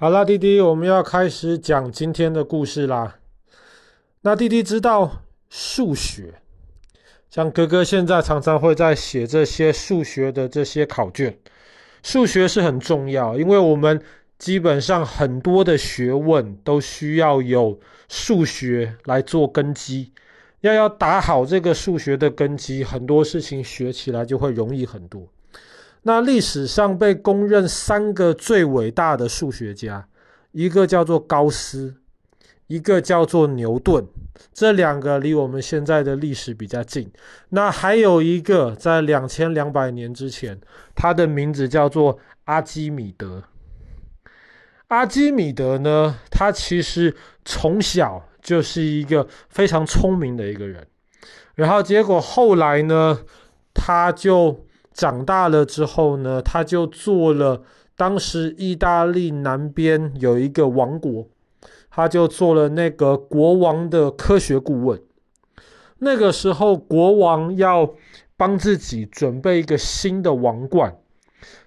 好啦，弟弟，我们要开始讲今天的故事啦。那弟弟知道数学，像哥哥现在常常会在写这些数学的这些考卷。数学是很重要，因为我们基本上很多的学问都需要有数学来做根基。要要打好这个数学的根基，很多事情学起来就会容易很多。那历史上被公认三个最伟大的数学家，一个叫做高斯，一个叫做牛顿，这两个离我们现在的历史比较近。那还有一个在两千两百年之前，他的名字叫做阿基米德。阿基米德呢，他其实从小就是一个非常聪明的一个人，然后结果后来呢，他就。长大了之后呢，他就做了当时意大利南边有一个王国，他就做了那个国王的科学顾问。那个时候，国王要帮自己准备一个新的王冠，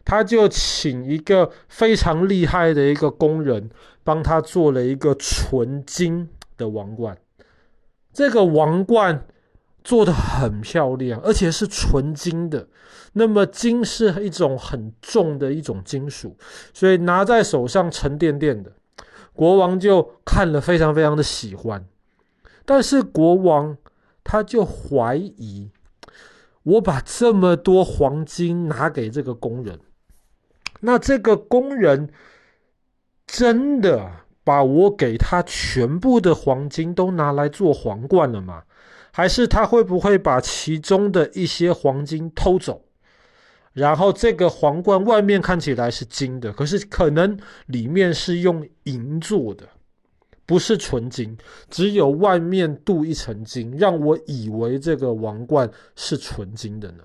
他就请一个非常厉害的一个工人帮他做了一个纯金的王冠。这个王冠。做得很漂亮，而且是纯金的。那么金是一种很重的一种金属，所以拿在手上沉甸甸的。国王就看了非常非常的喜欢，但是国王他就怀疑，我把这么多黄金拿给这个工人，那这个工人真的把我给他全部的黄金都拿来做皇冠了吗？还是他会不会把其中的一些黄金偷走，然后这个皇冠外面看起来是金的，可是可能里面是用银做的，不是纯金，只有外面镀一层金，让我以为这个王冠是纯金的呢？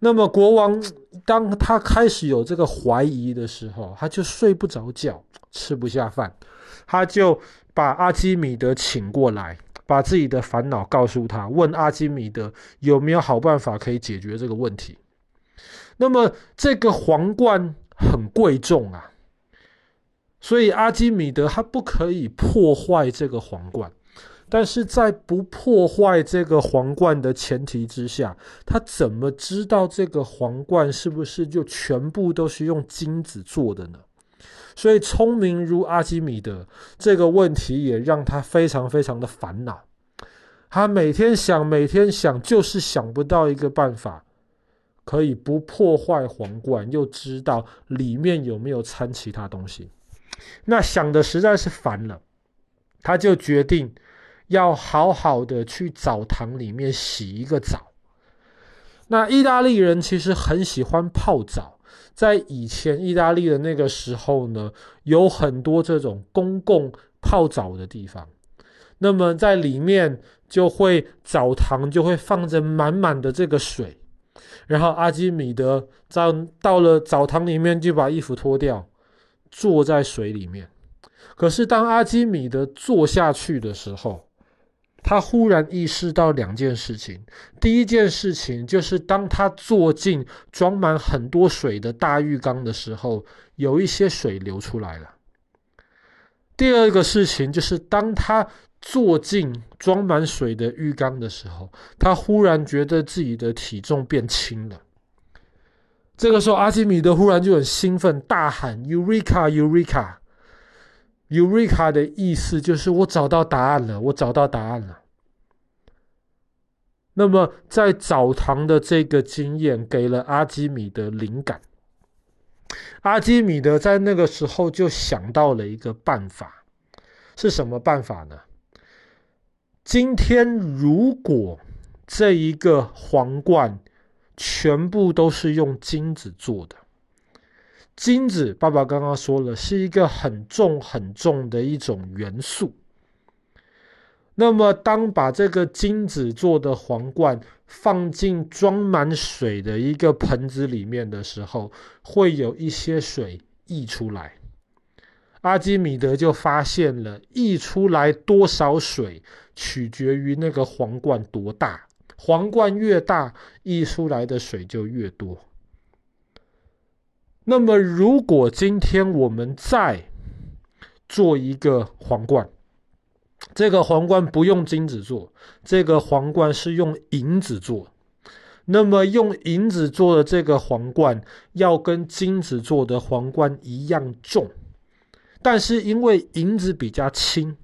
那么国王当他开始有这个怀疑的时候，他就睡不着觉，吃不下饭，他就把阿基米德请过来。把自己的烦恼告诉他，问阿基米德有没有好办法可以解决这个问题。那么这个皇冠很贵重啊，所以阿基米德他不可以破坏这个皇冠。但是在不破坏这个皇冠的前提之下，他怎么知道这个皇冠是不是就全部都是用金子做的呢？所以，聪明如阿基米德这个问题也让他非常非常的烦恼。他每天想，每天想，就是想不到一个办法，可以不破坏皇冠，又知道里面有没有掺其他东西。那想的实在是烦了，他就决定要好好的去澡堂里面洗一个澡。那意大利人其实很喜欢泡澡。在以前意大利的那个时候呢，有很多这种公共泡澡的地方，那么在里面就会澡堂就会放着满满的这个水，然后阿基米德在到了澡堂里面就把衣服脱掉，坐在水里面。可是当阿基米德坐下去的时候，他忽然意识到两件事情。第一件事情就是，当他坐进装满很多水的大浴缸的时候，有一些水流出来了。第二个事情就是，当他坐进装满水的浴缸的时候，他忽然觉得自己的体重变轻了。这个时候，阿基米德忽然就很兴奋，大喊：“Eureka! Eureka!” Eureka 的意思就是我找到答案了，我找到答案了。那么在澡堂的这个经验给了阿基米德灵感，阿基米德在那个时候就想到了一个办法，是什么办法呢？今天如果这一个皇冠全部都是用金子做的。金子，爸爸刚刚说了，是一个很重很重的一种元素。那么，当把这个金子做的皇冠放进装满水的一个盆子里面的时候，会有一些水溢出来。阿基米德就发现了，溢出来多少水取决于那个皇冠多大，皇冠越大，溢出来的水就越多。那么，如果今天我们再做一个皇冠，这个皇冠不用金子做，这个皇冠是用银子做。那么，用银子做的这个皇冠，要跟金子做的皇冠一样重，但是因为银子比较轻，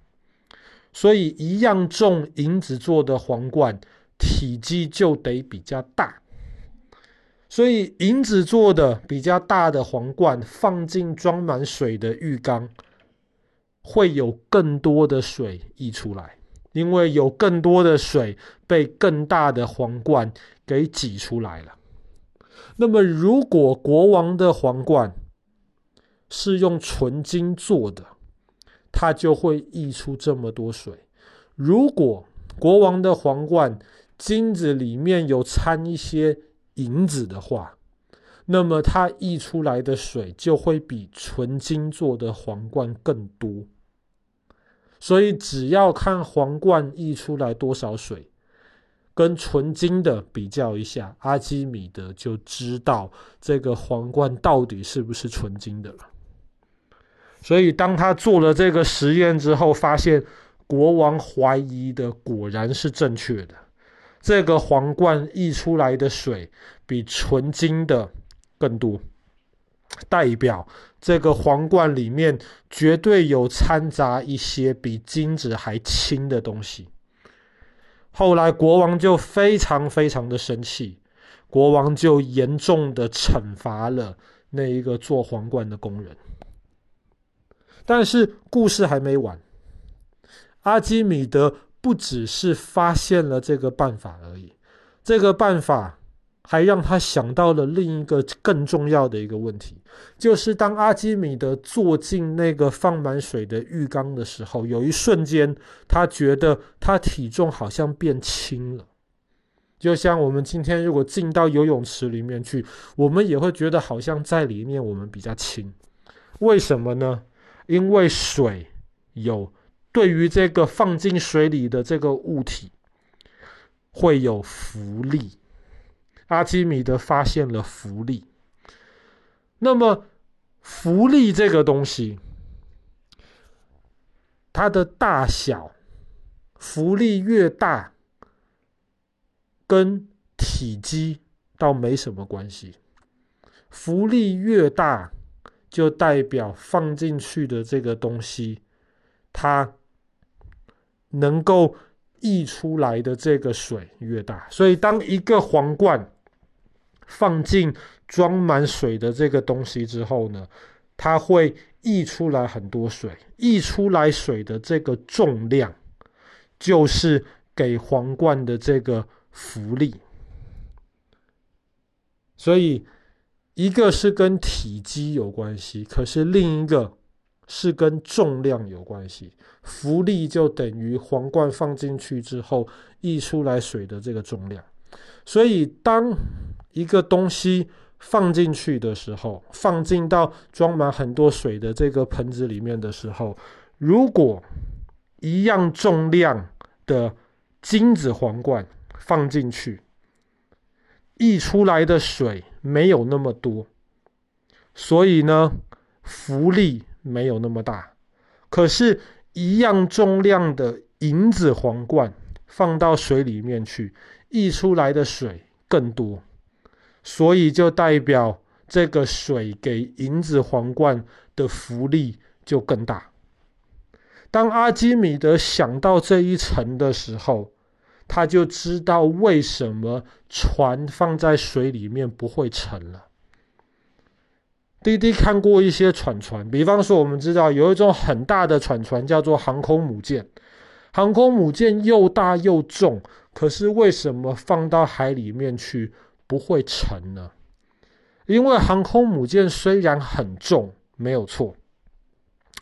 所以一样重银子做的皇冠体积就得比较大。所以，银子做的比较大的皇冠放进装满水的浴缸，会有更多的水溢出来，因为有更多的水被更大的皇冠给挤出来了。那么，如果国王的皇冠是用纯金做的，它就会溢出这么多水；如果国王的皇冠金子里面有掺一些，银子的话，那么它溢出来的水就会比纯金做的皇冠更多。所以只要看皇冠溢出来多少水，跟纯金的比较一下，阿基米德就知道这个皇冠到底是不是纯金的了。所以当他做了这个实验之后，发现国王怀疑的果然是正确的。这个皇冠溢出来的水比纯金的更多，代表这个皇冠里面绝对有掺杂一些比金子还轻的东西。后来国王就非常非常的生气，国王就严重的惩罚了那一个做皇冠的工人。但是故事还没完，阿基米德。不只是发现了这个办法而已，这个办法还让他想到了另一个更重要的一个问题，就是当阿基米德坐进那个放满水的浴缸的时候，有一瞬间他觉得他体重好像变轻了，就像我们今天如果进到游泳池里面去，我们也会觉得好像在里面我们比较轻，为什么呢？因为水有。对于这个放进水里的这个物体，会有浮力。阿基米德发现了浮力。那么，浮力这个东西，它的大小，浮力越大，跟体积倒没什么关系。浮力越大，就代表放进去的这个东西，它。能够溢出来的这个水越大，所以当一个皇冠放进装满水的这个东西之后呢，它会溢出来很多水。溢出来水的这个重量，就是给皇冠的这个浮力。所以一个是跟体积有关系，可是另一个。是跟重量有关系，浮力就等于皇冠放进去之后溢出来水的这个重量。所以，当一个东西放进去的时候，放进到装满很多水的这个盆子里面的时候，如果一样重量的金子皇冠放进去，溢出来的水没有那么多，所以呢，浮力。没有那么大，可是，一样重量的银子皇冠放到水里面去，溢出来的水更多，所以就代表这个水给银子皇冠的浮力就更大。当阿基米德想到这一层的时候，他就知道为什么船放在水里面不会沉了。滴滴看过一些船船，比方说，我们知道有一种很大的船船叫做航空母舰。航空母舰又大又重，可是为什么放到海里面去不会沉呢？因为航空母舰虽然很重，没有错。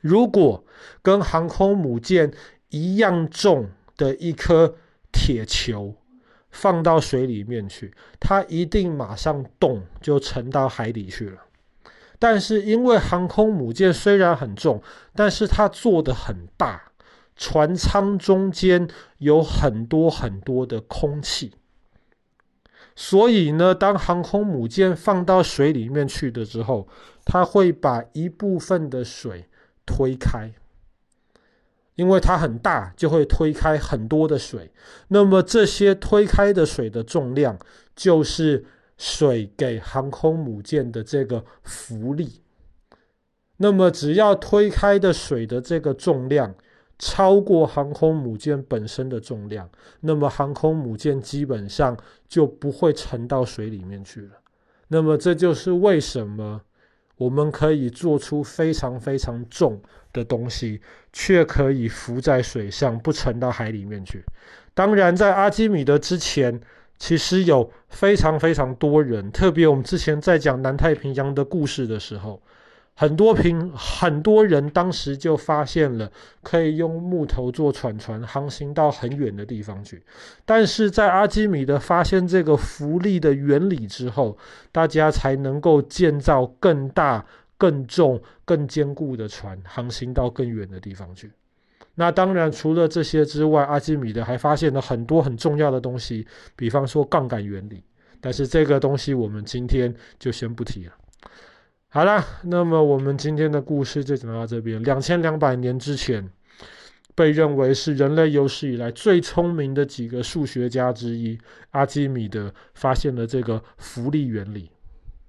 如果跟航空母舰一样重的一颗铁球放到水里面去，它一定马上动，就沉到海底去了。但是因为航空母舰虽然很重，但是它做的很大，船舱中间有很多很多的空气，所以呢，当航空母舰放到水里面去的时候，它会把一部分的水推开，因为它很大，就会推开很多的水。那么这些推开的水的重量，就是水给航空母舰的这个浮力。那么只要推开的水的这个重量，超过航空母舰本身的重量，那么航空母舰基本上就不会沉到水里面去了。那么这就是为什么我们可以做出非常非常重的东西，却可以浮在水上，不沉到海里面去。当然，在阿基米德之前，其实有非常非常多人，特别我们之前在讲南太平洋的故事的时候。很多平很多人当时就发现了可以用木头做船船航行到很远的地方去，但是在阿基米德发现这个浮力的原理之后，大家才能够建造更大、更重、更坚固的船航行到更远的地方去。那当然，除了这些之外，阿基米德还发现了很多很重要的东西，比方说杠杆原理。但是这个东西我们今天就先不提了。好了，那么我们今天的故事就讲到这边。两千两百年之前，被认为是人类有史以来最聪明的几个数学家之一，阿基米德发现了这个浮力原理。